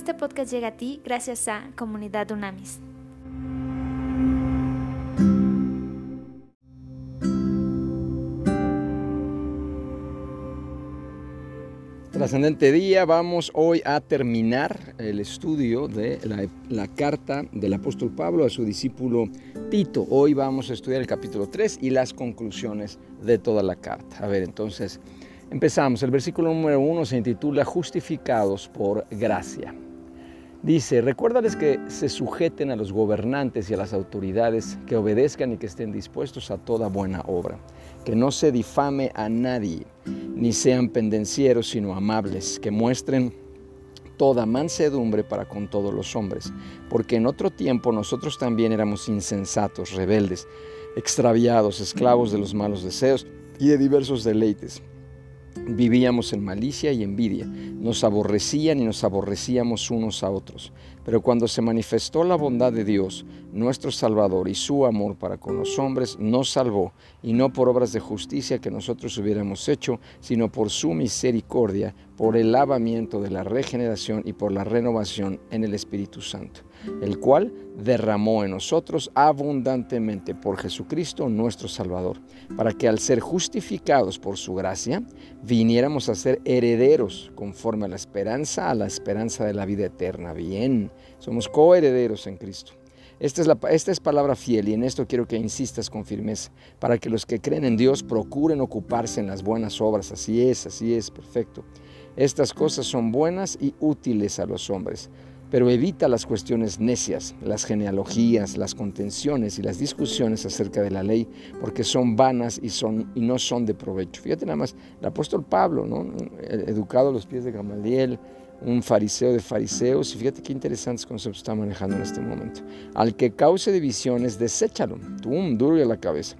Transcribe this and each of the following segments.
Este podcast llega a ti gracias a Comunidad Unamis. Trascendente día, vamos hoy a terminar el estudio de la, carta del apóstol Pablo a su discípulo Tito. Hoy vamos a estudiar el capítulo 3 y las conclusiones de toda la carta. A ver, entonces empezamos. El versículo número 1 se intitula Justificados por gracia. Dice, recuérdales que se sujeten a los gobernantes y a las autoridades, que obedezcan y que estén dispuestos a toda buena obra, que no se difame a nadie, ni sean pendencieros, sino amables, que muestren toda mansedumbre para con todos los hombres, porque en otro tiempo nosotros también éramos insensatos, rebeldes, extraviados, esclavos de los malos deseos y de diversos deleites Vivíamos en malicia y envidia, nos aborrecían y nos aborrecíamos unos a otros. Pero cuando se manifestó la bondad de Dios, nuestro Salvador, y su amor para con los hombres, nos salvó, y no por obras de justicia que nosotros hubiéramos hecho, sino por su misericordia, por el lavamiento de la regeneración y por la renovación en el Espíritu Santo, el cual derramó en nosotros abundantemente por Jesucristo nuestro Salvador, para que al ser justificados por su gracia, viniéramos a ser herederos conforme a la esperanza, a la esperanza de la vida eterna. Bien, somos coherederos en Cristo. Esta es, la, esta es palabra fiel y en esto quiero que insistas con firmeza, para que los que creen en Dios procuren ocuparse en las buenas obras. Así es, así es, perfecto estas cosas son buenas y útiles a los hombres, pero evita las cuestiones necias, las genealogías, las contenciones y las discusiones acerca de la ley, porque son vanas y, son, y no son de provecho. Fíjate nada más, el apóstol Pablo, ¿no? educado a los pies de Gamaliel, un fariseo de fariseos, y fíjate qué interesantes conceptos está manejando en este momento. Al que cause divisiones, deséchalo, tum, duro y a la cabeza.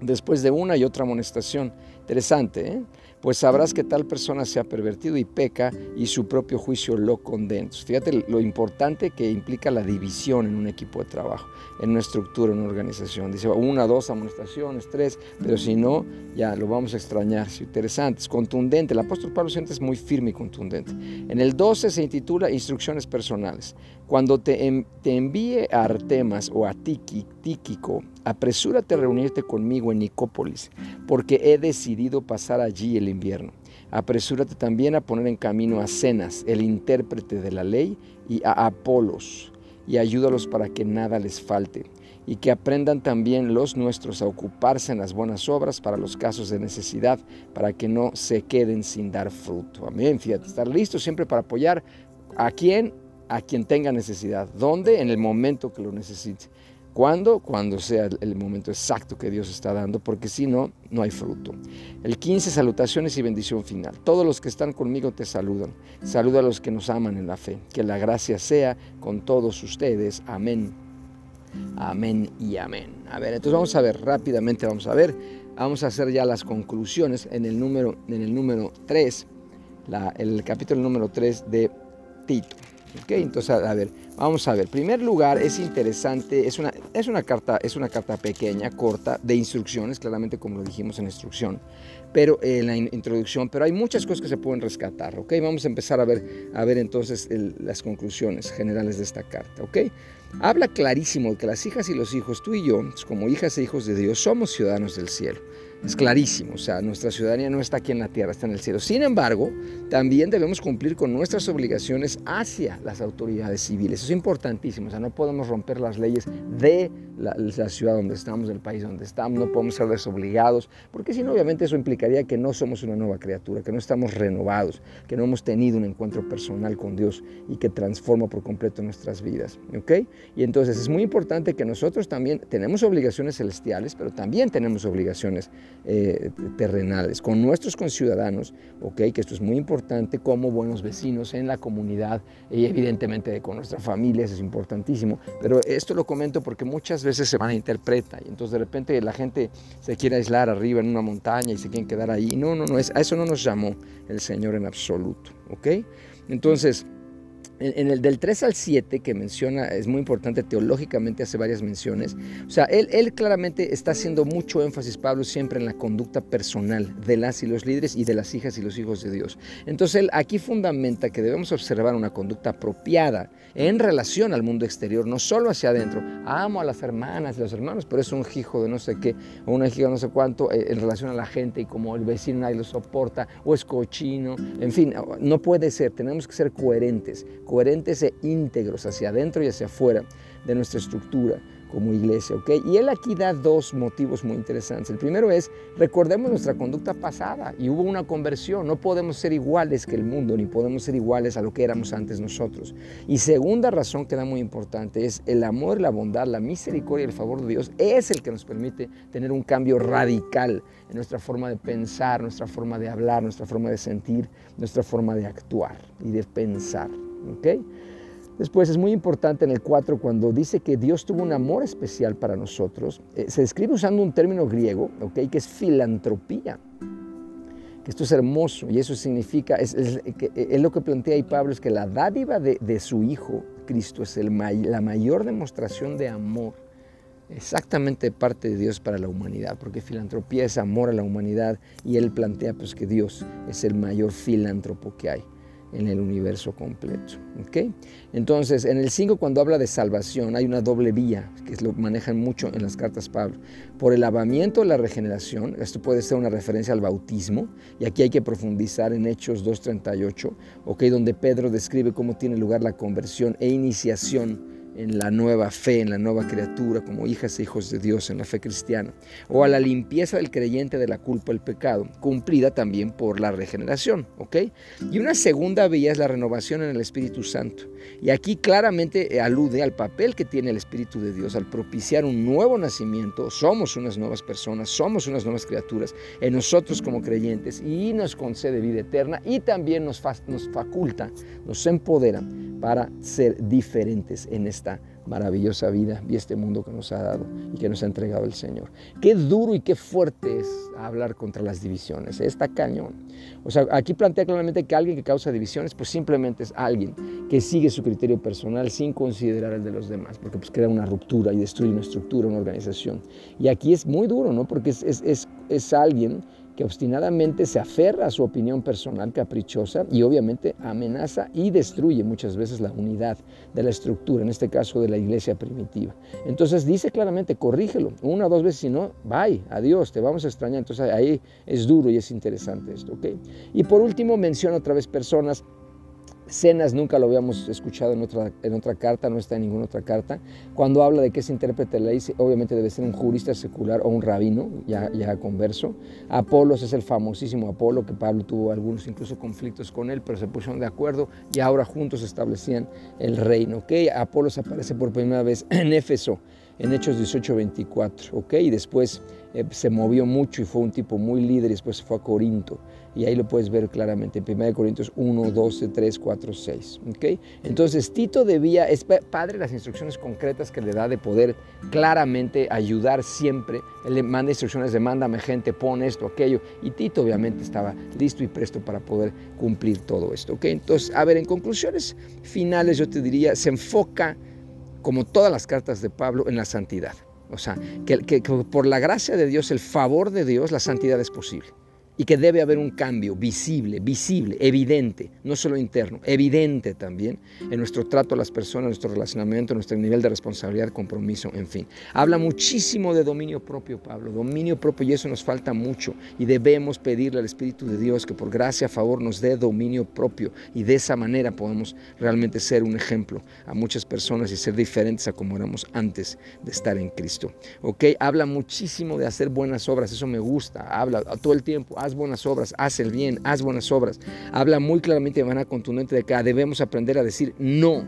Después de una y otra amonestación. Interesante, ¿eh? Pues sabrás que tal persona se ha pervertido y peca y su propio juicio lo condena. Fíjate lo importante que implica la división en un equipo de trabajo, en una estructura, en una organización. Dice una, dos amonestaciones, tres, pero si no, ya lo vamos a extrañar. Es interesante, es contundente. El apóstol Pablo siente es muy firme y contundente. En el 12 se intitula Instrucciones personales. Cuando te, envíe a Artemas o a Tíquico, apresúrate a reunirte conmigo en Nicópolis, porque he decidido pasar allí el invierno. Apresúrate también a poner en camino a Cenas, el intérprete de la ley, y a Apolos, y ayúdalos para que nada les falte, y que aprendan también los nuestros a ocuparse en las buenas obras para los casos de necesidad, para que no se queden sin dar fruto. Amén. Fíjate, estar listo siempre para apoyar a quien a quien tenga necesidad. ¿Dónde? En el momento que lo necesite. ¿Cuándo? Cuando sea el momento exacto que Dios está dando, porque si no, no hay fruto. El 15, salutaciones y bendición final. Todos los que están conmigo te saludan. Saluda a los que nos aman en la fe. Que la gracia sea con todos ustedes. Amén. Amén y amén. A ver, entonces vamos a ver rápidamente, vamos a ver, vamos a hacer ya las conclusiones en el número, en el número 3, el capítulo número 3 de Tito. Entonces, a ver, vamos a ver. En primer lugar, es interesante, es una, es una, carta, es una carta pequeña, corta, de instrucciones, claramente como lo dijimos en instrucción, pero en la introducción, pero hay muchas cosas que se pueden rescatar, ¿ok? Vamos a empezar a ver, a ver entonces las conclusiones generales de esta carta, ¿ok? Habla clarísimo de que las hijas y los hijos, tú y yo, como hijas e hijos de Dios, somos ciudadanos del cielo. Es clarísimo, o sea, nuestra ciudadanía no está aquí en la tierra, está en el cielo. Sin embargo, también debemos cumplir con nuestras obligaciones hacia las autoridades civiles. Eso es importantísimo, o sea, no podemos romper las leyes de la, ciudad donde estamos, del país donde estamos, no podemos ser desobligados, porque si no, obviamente eso implicaría que no somos una nueva criatura, que no estamos renovados, que no hemos tenido un encuentro personal con Dios y que transforma por completo nuestras vidas. ¿Ok? Y entonces es muy importante que nosotros también tenemos obligaciones celestiales, pero también tenemos obligaciones eh, terrenales, con nuestros conciudadanos, okay, que esto es muy importante, como buenos vecinos en la comunidad y evidentemente con nuestra familia, eso es importantísimo, pero esto lo comento porque muchas veces se malinterpreta y entonces de repente la gente se quiere aislar arriba en una montaña y se quieren quedar ahí. No, no, no, a eso no nos llamó el Señor en absoluto, ¿ok? Entonces, en el del 3 al 7 que menciona, es muy importante teológicamente, hace varias menciones. O sea, él, claramente está haciendo mucho énfasis, Pablo, siempre en la conducta personal de las y los líderes y de las hijas y los hijos de Dios. Entonces, él aquí fundamenta que debemos observar una conducta apropiada en relación al mundo exterior, no solo hacia adentro. Amo a las hermanas y los hermanos, pero es un hijo de no sé qué, o una hija de no sé cuánto eh, en relación a la gente y como el vecino nadie lo soporta, o es cochino, en fin, no puede ser, tenemos que ser coherentes coherentes e íntegros hacia adentro y hacia afuera de nuestra estructura como iglesia, ¿ok? Y él aquí da dos motivos muy interesantes. El primero es, recordemos nuestra conducta pasada y hubo una conversión. No podemos ser iguales que el mundo, ni podemos ser iguales a lo que éramos antes nosotros. Y segunda razón que da muy importante es el amor, la bondad, la misericordia y el favor de Dios es el que nos permite tener un cambio radical en nuestra forma de pensar, nuestra forma de hablar, nuestra forma de sentir, nuestra forma de actuar y de pensar. Después es muy importante en el 4 cuando dice que Dios tuvo un amor especial para nosotros. Eh, se describe usando un término griego, ¿ok? Que es filantropía. Que esto es hermoso y eso significa, es, lo que plantea ahí Pablo, es que la dádiva de, su Hijo, Cristo, es la mayor demostración de amor exactamente parte de Dios para la humanidad, porque filantropía es amor a la humanidad y él plantea pues que Dios es el mayor filántropo que hay en el universo completo. Entonces, en el 5 cuando habla de salvación hay una doble vía, que lo manejan mucho en las cartas Pablo. Por el lavamiento, la regeneración, esto puede ser una referencia al bautismo, y aquí hay que profundizar en Hechos 2.38, ¿okay? donde Pedro describe cómo tiene lugar la conversión e iniciación en la nueva fe, en la nueva criatura, como hijas e hijos de Dios en la fe cristiana, o a la limpieza del creyente de la culpa del pecado, cumplida también por la regeneración, ¿ok? Y una segunda vía es la renovación en el Espíritu Santo. Y aquí claramente alude al papel que tiene el Espíritu de Dios al propiciar un nuevo nacimiento. Somos unas nuevas personas, somos unas nuevas criaturas en nosotros como creyentes y nos concede vida eterna y también nos, nos faculta, nos empodera para ser diferentes en esta maravillosa vida y este mundo que nos ha dado y que nos ha entregado el Señor. Qué duro y qué fuerte es hablar contra las divisiones. Está cañón. O sea, aquí plantea claramente que alguien que causa divisiones, pues simplemente es alguien que sigue su criterio personal sin considerar el de los demás, porque pues crea una ruptura y destruye una estructura, una organización. Y aquí es muy duro, ¿no? Porque es, es, es, es alguien que obstinadamente se aferra a su opinión personal caprichosa y obviamente amenaza y destruye muchas veces la unidad de la estructura, en este caso de la iglesia primitiva. Entonces dice claramente, corrígelo, una o dos veces, si no, bye, adiós, te vamos a extrañar. Entonces ahí es duro y es interesante esto. Y por último menciona otra vez personas Cenas nunca lo habíamos escuchado en otra, en otra carta, no está en ninguna otra carta. Cuando habla de que es intérprete de ley, obviamente debe ser un jurista secular o un rabino, ya, ya converso. Apolos es el famosísimo Apolo, que Pablo tuvo algunos incluso conflictos con él, pero se pusieron de acuerdo y ahora juntos establecían el reino. ¿okay? Apolos aparece por primera vez en Éfeso en Hechos 18:24, ¿ok? Y después eh, se movió mucho y fue un tipo muy líder y después fue a Corinto. Y ahí lo puedes ver claramente en 1 Corintios 1, 12, 3, 4, 6, ¿ok? Entonces Tito debía, es padre las instrucciones concretas que le da de poder claramente ayudar siempre. Él le manda instrucciones de mándame gente, pon esto, aquello. Y Tito obviamente estaba listo y presto para poder cumplir todo esto, ¿ok? Entonces, a ver, en conclusiones finales yo te diría, se enfoca como todas las cartas de Pablo, en la santidad. O sea, que, que, por la gracia de Dios, el favor de Dios, la santidad es posible y que debe haber un cambio visible, visible, evidente, no solo interno, evidente también en nuestro trato a las personas, nuestro relacionamiento, nuestro nivel de responsabilidad, compromiso, en fin. Habla muchísimo de dominio propio, Pablo, dominio propio y eso nos falta mucho y debemos pedirle al Espíritu de Dios que por gracia, a favor, nos dé dominio propio y de esa manera podemos realmente ser un ejemplo a muchas personas y ser diferentes a como éramos antes de estar en Cristo. ¿Ok? Habla muchísimo de hacer buenas obras, eso me gusta, habla todo el tiempo haz buenas obras, haz el bien, haz buenas obras. Habla muy claramente de manera contundente de que debemos aprender a decir no.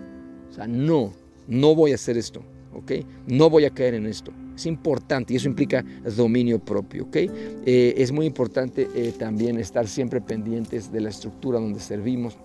O sea, no, no voy a hacer esto, ¿ok? No voy a caer en esto. Es importante y eso implica dominio propio, ¿ok? Eh, es muy importante eh, también estar siempre pendientes de la estructura donde servimos,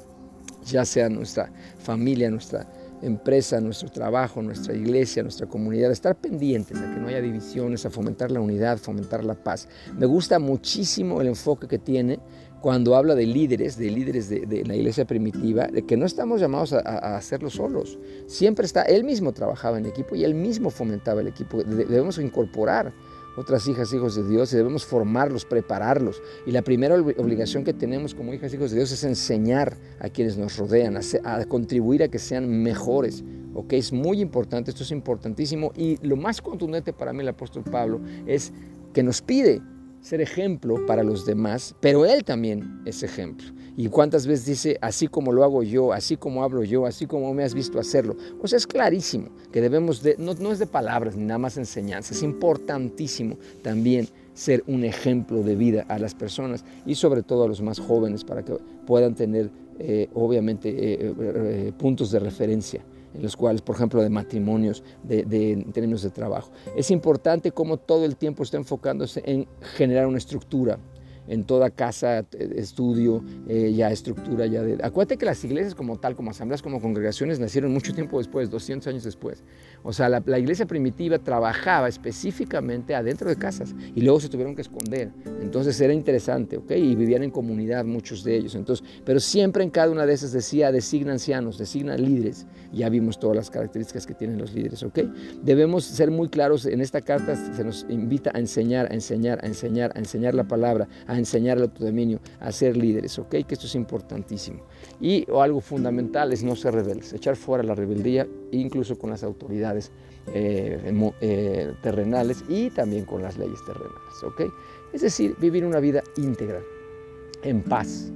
ya sea nuestra familia, nuestra empresa, nuestro trabajo, nuestra iglesia, nuestra comunidad, estar pendientes a que no haya divisiones, a fomentar la unidad, fomentar la paz. Me gusta muchísimo el enfoque que tiene cuando habla de líderes, de líderes de, la iglesia primitiva, de que no estamos llamados a, hacerlo solos. Siempre está, él mismo trabajaba en equipo y él mismo fomentaba el equipo. debemos incorporar otras hijas, hijos de Dios, y debemos formarlos, prepararlos. Y la primera obligación que tenemos como hijas, hijos de Dios es enseñar a quienes nos rodean, a, contribuir a que sean mejores. ¿ok? Es muy importante, esto es importantísimo. Y lo más contundente para mí el apóstol Pablo es que nos pide ser ejemplo para los demás, pero Él también es ejemplo. Y cuántas veces dice, así como lo hago yo, así como hablo yo, así como me has visto hacerlo. O sea, es clarísimo que debemos de, no, no es de palabras ni nada más enseñanza, es importantísimo también ser un ejemplo de vida a las personas y sobre todo a los más jóvenes para que puedan tener eh, obviamente eh, eh, puntos de referencia en los cuales, por ejemplo, de matrimonios, de, términos de trabajo. Es importante cómo todo el tiempo está enfocándose en generar una estructura, en toda casa, eh, estudio, eh, ya estructura, ya de... Acuérdate que las iglesias como tal, como asambleas, como congregaciones, nacieron mucho tiempo después, 200 años después. O sea, la, iglesia primitiva trabajaba específicamente adentro de casas y luego se tuvieron que esconder. Entonces era interesante, ¿ok? Y vivían en comunidad muchos de ellos. Entonces, pero siempre en cada una de esas decía, designa ancianos, designa líderes. Ya vimos todas las características que tienen los líderes, ¿ok? Debemos ser muy claros, en esta carta se nos invita a enseñar, a enseñar, a enseñar, a enseñar la palabra, a enseñar el autodominio, a ser líderes, ¿ok? Que esto es importantísimo. Y algo fundamental es no ser rebeldes, echar fuera la rebeldía, incluso con las autoridades eh, eh, terrenales y también con las leyes terrenales, ¿ok? Es decir, vivir una vida íntegra, en paz,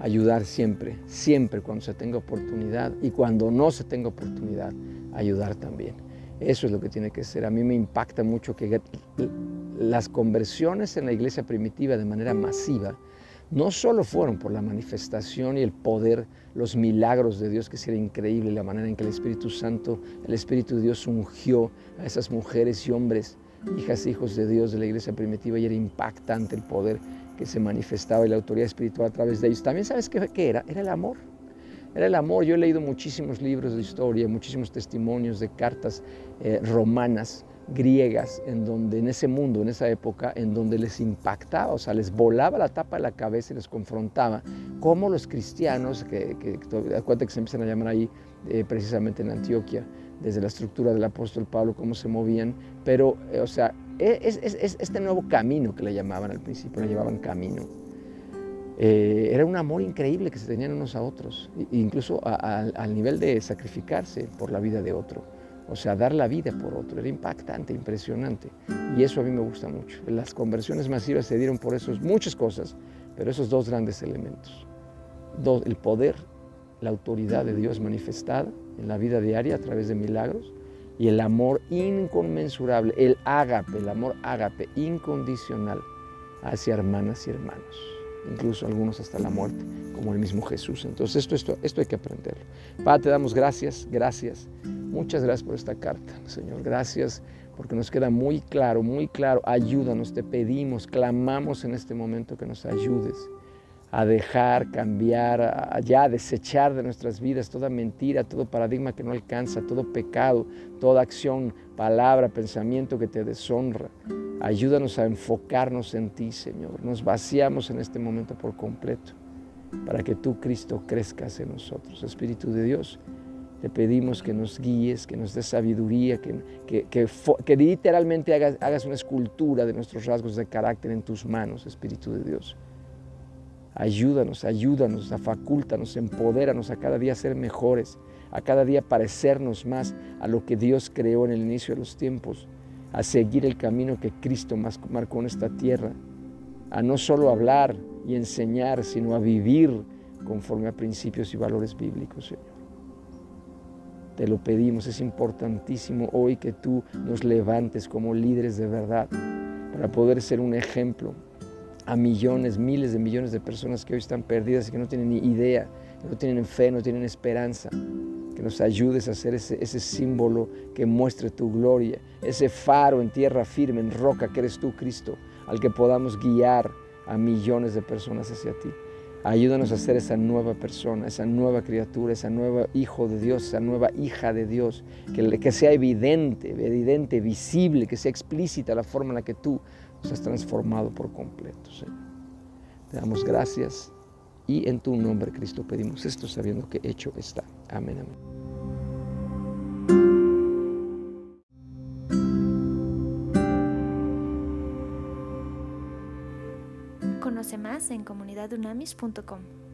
ayudar siempre, siempre cuando se tenga oportunidad y cuando no se tenga oportunidad, ayudar también. Eso es lo que tiene que ser. A mí me impacta mucho que las conversiones en la iglesia primitiva de manera masiva no solo fueron por la manifestación y el poder, los milagros de Dios, que era increíble la manera en que el Espíritu Santo, el Espíritu de Dios ungió a esas mujeres y hombres, hijas e hijos de Dios de la iglesia primitiva, y era impactante el poder que se manifestaba y la autoridad espiritual a través de ellos. También sabes qué, era? Era el amor. Era el amor. Yo he leído muchísimos libros de historia, muchísimos testimonios de cartas eh, romanas griegas en donde en ese mundo, en esa época, en donde les impactaba, o sea, les volaba la tapa de la cabeza y les confrontaba cómo los cristianos, que, que, que que se empiezan a llamar ahí eh, precisamente en Antioquia, desde la estructura del apóstol Pablo, cómo se movían, pero, eh, o sea, e, es, este nuevo camino que le llamaban al principio, le llamaban camino. Eh, era un amor increíble que se tenían unos a otros, incluso al nivel de sacrificarse por la vida de otro. O sea, dar la vida por otro. Era impactante, impresionante. Y eso a mí me gusta mucho. Las conversiones masivas se dieron por esos, muchas cosas, pero esos dos grandes elementos. el poder, la autoridad de Dios manifestada en la vida diaria a través de milagros y el amor inconmensurable, el ágape, el amor ágape incondicional hacia hermanas y hermanos, incluso algunos hasta la muerte, como el mismo Jesús. Entonces esto, esto, esto hay que aprenderlo. Padre, te damos gracias, gracias Muchas gracias por esta carta, Señor. Gracias porque nos queda muy claro, muy claro. Ayúdanos, te pedimos, clamamos en este momento que nos ayudes a dejar, cambiar, a ya desechar de nuestras vidas toda mentira, todo paradigma que no alcanza, todo pecado, toda acción, palabra, pensamiento que te deshonra. Ayúdanos a enfocarnos en ti, Señor. Nos vaciamos en este momento por completo para que tú, Cristo, crezcas en nosotros. Espíritu de Dios, te pedimos que nos guíes, que nos des sabiduría, que, que, literalmente hagas, hagas, una escultura de nuestros rasgos de carácter en tus manos, Espíritu de Dios. Ayúdanos, ayúdanos, facultanos, empodéranos a cada día ser mejores, a cada día parecernos más a lo que Dios creó en el inicio de los tiempos, a seguir el camino que Cristo marcó en esta tierra, a no solo hablar y enseñar, sino a vivir conforme a principios y valores bíblicos, Señor. Te lo pedimos, es importantísimo hoy que tú nos levantes como líderes de verdad para poder ser un ejemplo a millones, miles de millones de personas que hoy están perdidas y que no tienen ni idea, que no tienen fe, no tienen esperanza. Que nos ayudes a ser ese, símbolo que muestre tu gloria, ese faro en tierra firme, en roca que eres tú, Cristo, al que podamos guiar a millones de personas hacia ti. Ayúdanos a ser esa nueva persona, esa nueva criatura, esa nueva hijo de Dios, esa nueva hija de Dios, que, que sea evidente, evidente, visible, que sea explícita la forma en la que tú nos has transformado por completo, Señor. Te damos gracias y en tu nombre, Cristo, pedimos esto sabiendo que hecho está. Amén, amén. Conoce más en comunidadunamis.com.